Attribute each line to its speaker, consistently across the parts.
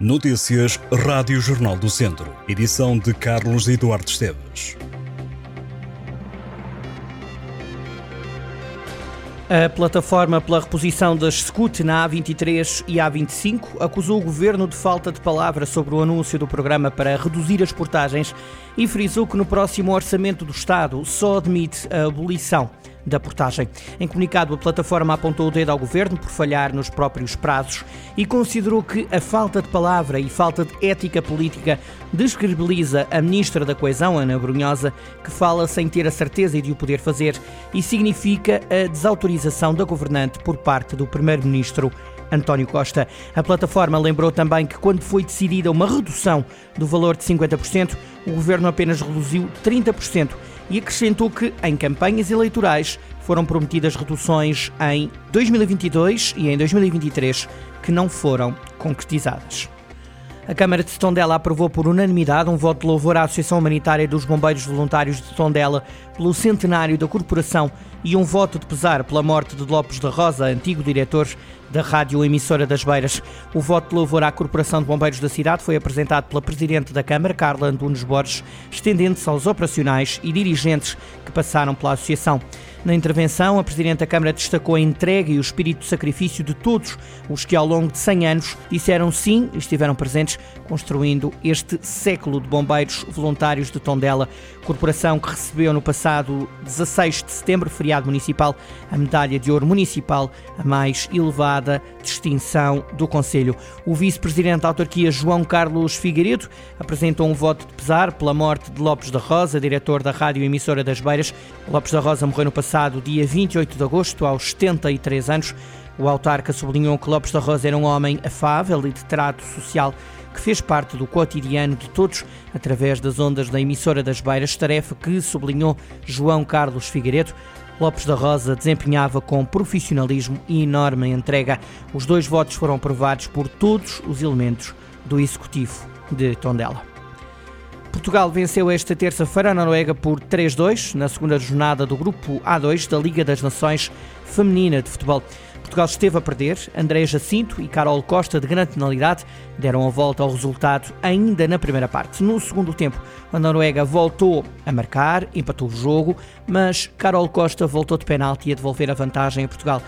Speaker 1: Notícias Rádio Jornal do Centro. Edição de Carlos Eduardo Esteves.
Speaker 2: A plataforma pela reposição das SCUT na A23 e A25 acusou o governo de falta de palavra sobre o anúncio do programa para reduzir as portagens e frisou que no próximo orçamento do Estado só admite a abolição da portagem. Em comunicado, a plataforma apontou o dedo ao governo por falhar nos próprios prazos e considerou que a falta de palavra e falta de ética política descredibiliza a ministra da Coesão, Ana Brunhosa, que fala sem ter a certeza de o poder fazer e significa a desautorização da governante por parte do primeiro-ministro António Costa. A plataforma lembrou também que, quando foi decidida uma redução do valor de 50%, o governo apenas reduziu 30% e acrescentou que, em campanhas eleitorais, foram prometidas reduções em 2022 e em 2023 que não foram concretizadas. A Câmara de Tondela aprovou por unanimidade um voto de louvor à Associação Humanitária dos Bombeiros Voluntários de Tondela pelo centenário da corporação e um voto de pesar pela morte de Lopes da Rosa, antigo diretor da Rádio Emissora das Beiras. O voto de louvor à Corporação de Bombeiros da cidade foi apresentado pela Presidente da Câmara, Carla Antunes Borges, estendendo-se aos operacionais e dirigentes que passaram pela Associação. Na intervenção, a Presidente da Câmara destacou a entrega e o espírito de sacrifício de todos os que, ao longo de 100 anos, disseram sim e estiveram presentes, construindo este século de bombeiros voluntários de Tondela. Corporação que recebeu no passado 16 de setembro, feriado municipal, a medalha de ouro municipal, a mais elevada distinção do Conselho. O Vice-Presidente da Autarquia, João Carlos Figueiredo, apresentou um voto de pesar pela morte de Lopes da Rosa, diretor da Rádio Emissora das Beiras. Lopes da Rosa morreu no passado passado dia 28 de agosto, aos 73 anos. O autarca sublinhou que Lopes da Rosa era um homem afável e de trato social que fez parte do cotidiano de todos através das ondas da emissora das Beiras, tarefa que, sublinhou João Carlos Figueiredo, Lopes da Rosa desempenhava com profissionalismo e enorme entrega. Os dois votos foram aprovados por todos os elementos do Executivo de Tondela. Portugal venceu esta terça-feira a Noruega por 3-2 na segunda jornada do grupo A2 da Liga das Nações Feminina de Futebol. Portugal esteve a perder, André Jacinto e Carol Costa, de grande penalidade, deram a volta ao resultado ainda na primeira parte. No segundo tempo, a Noruega voltou a marcar, empatou o jogo, mas Carol Costa voltou de penalti a devolver a vantagem a Portugal.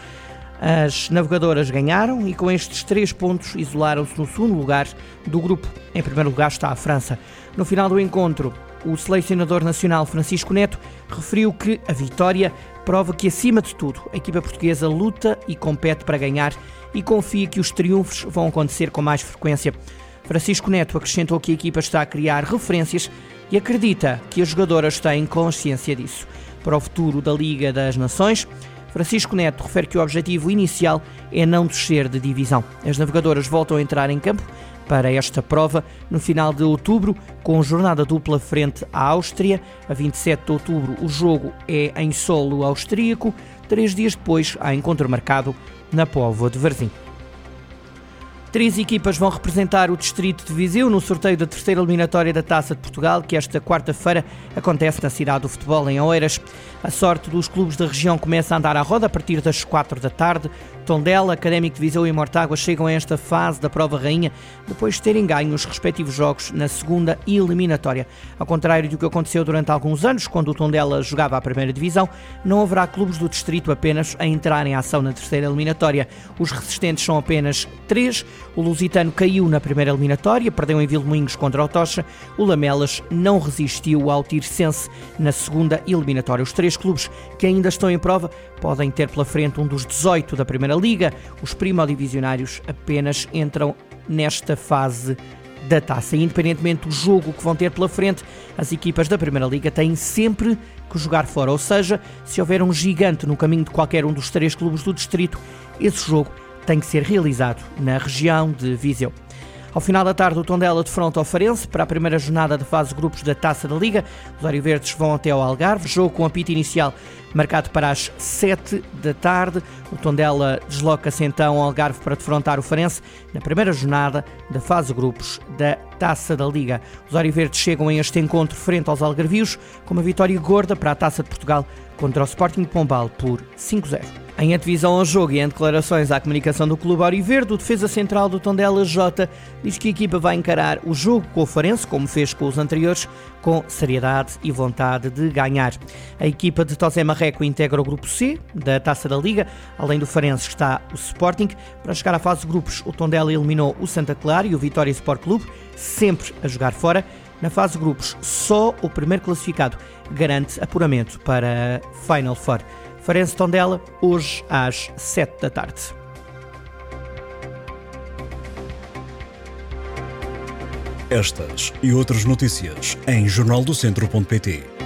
Speaker 2: As navegadoras ganharam e com estes três pontos isolaram-se no segundo lugar do grupo. Em primeiro lugar está a França. No final do encontro, o selecionador nacional Francisco Neto referiu que a vitória prova que, acima de tudo, a equipa portuguesa luta e compete para ganhar e confia que os triunfos vão acontecer com mais frequência. Francisco Neto acrescentou que a equipa está a criar referências e acredita que as jogadoras têm consciência disso. Para o futuro da Liga das Nações, Francisco Neto refere que o objetivo inicial é não descer de divisão. As navegadoras voltam a entrar em campo para esta prova no final de outubro, com jornada dupla frente à Áustria. A 27 de outubro, o jogo é em solo austríaco. Três dias depois, há encontro marcado na Póvoa de Varzim. Três equipas vão representar o Distrito de Viseu no sorteio da terceira eliminatória da Taça de Portugal, que esta quarta-feira acontece na cidade do futebol, em Oeiras. A sorte dos clubes da região começa a andar à roda a partir das quatro da tarde. Tondela, Académico de Viseu e Mortágua chegam a esta fase da prova rainha depois de terem ganho os respectivos jogos na segunda eliminatória. Ao contrário do que aconteceu durante alguns anos, quando o Tondela jogava a primeira divisão, não haverá clubes do distrito apenas a entrar em ação na terceira eliminatória. Os resistentes são apenas três. O Lusitano caiu na primeira eliminatória, perdeu em Vilmoinhos contra o Tocha. O Lamelas não resistiu ao Tirsense na segunda eliminatória. Os três clubes que ainda estão em prova podem ter pela frente um dos 18 da primeira Liga. Os primodivisionários apenas entram nesta fase da taça. Independentemente do jogo que vão ter pela frente, as equipas da Primeira Liga têm sempre que jogar fora. Ou seja, se houver um gigante no caminho de qualquer um dos três clubes do distrito, esse jogo tem que ser realizado na região de Viseu. Ao final da tarde, o Tondela de fronte ao Farense para a primeira jornada de fase grupos da Taça da Liga. Os Verdes vão até ao Algarve, jogo com apito inicial marcado para as 7 da tarde. O Tondela desloca-se então ao Algarve para defrontar o Farense na primeira jornada da fase grupos da Taça da Liga. Os Verdes chegam a este encontro frente aos Algarvios com uma vitória gorda para a Taça de Portugal contra o Sporting de Pombal por 5-0. Em antevisão ao jogo e em declarações à comunicação do Clube Auriverde, o defesa central do Tondela J diz que a equipa vai encarar o jogo com o Farense, como fez com os anteriores, com seriedade e vontade de ganhar. A equipa de Tosé Marreco integra o grupo C da Taça da Liga, além do Farense está o Sporting. Para chegar à fase de grupos, o Tondela eliminou o Santa Clara e o Vitória Sport Clube, sempre a jogar fora. Na fase de grupos, só o primeiro classificado garante apuramento para Final Four. Farense Tondela, hoje às 7 da tarde.
Speaker 1: Estas e outras notícias em jornaldocentro.pt.